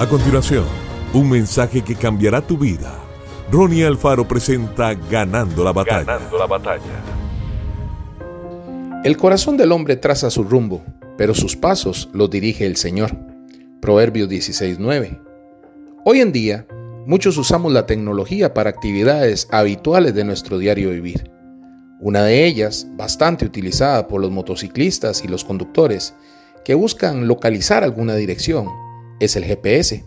A continuación, un mensaje que cambiará tu vida. Ronnie Alfaro presenta Ganando la batalla. Ganando la batalla. El corazón del hombre traza su rumbo, pero sus pasos los dirige el Señor. Proverbios 16:9. Hoy en día, muchos usamos la tecnología para actividades habituales de nuestro diario vivir. Una de ellas, bastante utilizada por los motociclistas y los conductores que buscan localizar alguna dirección, es el GPS.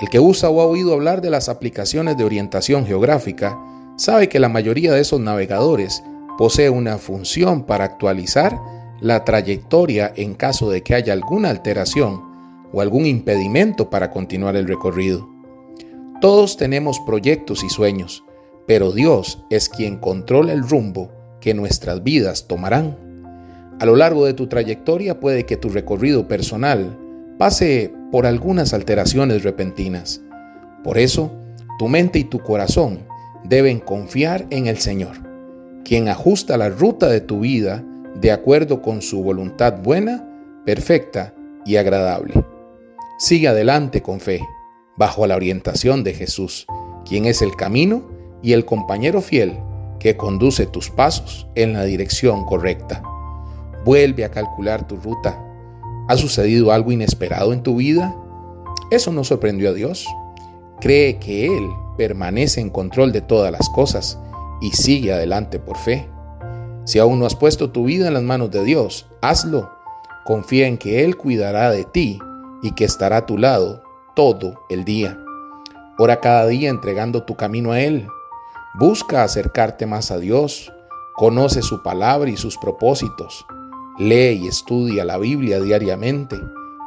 El que usa o ha oído hablar de las aplicaciones de orientación geográfica sabe que la mayoría de esos navegadores posee una función para actualizar la trayectoria en caso de que haya alguna alteración o algún impedimento para continuar el recorrido. Todos tenemos proyectos y sueños, pero Dios es quien controla el rumbo que nuestras vidas tomarán. A lo largo de tu trayectoria puede que tu recorrido personal pase por algunas alteraciones repentinas. Por eso, tu mente y tu corazón deben confiar en el Señor, quien ajusta la ruta de tu vida de acuerdo con su voluntad buena, perfecta y agradable. Sigue adelante con fe, bajo la orientación de Jesús, quien es el camino y el compañero fiel que conduce tus pasos en la dirección correcta. Vuelve a calcular tu ruta ¿Ha sucedido algo inesperado en tu vida? Eso no sorprendió a Dios. Cree que Él permanece en control de todas las cosas y sigue adelante por fe. Si aún no has puesto tu vida en las manos de Dios, hazlo. Confía en que Él cuidará de ti y que estará a tu lado todo el día. Ora cada día entregando tu camino a Él. Busca acercarte más a Dios. Conoce su palabra y sus propósitos. Lee y estudia la Biblia diariamente,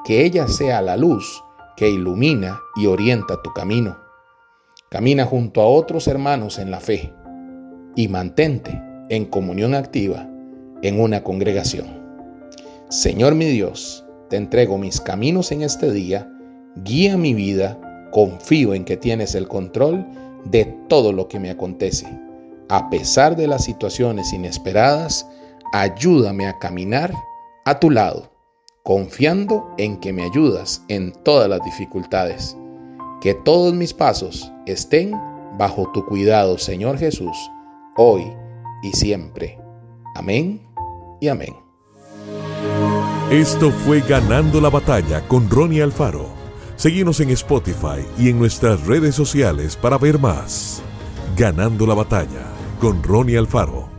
que ella sea la luz que ilumina y orienta tu camino. Camina junto a otros hermanos en la fe y mantente en comunión activa en una congregación. Señor mi Dios, te entrego mis caminos en este día, guía mi vida, confío en que tienes el control de todo lo que me acontece. A pesar de las situaciones inesperadas, ayúdame a caminar a tu lado, confiando en que me ayudas en todas las dificultades. Que todos mis pasos estén bajo tu cuidado, Señor Jesús, hoy y siempre. Amén y amén. Esto fue Ganando la Batalla con Ronnie Alfaro. Seguimos en Spotify y en nuestras redes sociales para ver más. Ganando la Batalla con Ronnie Alfaro.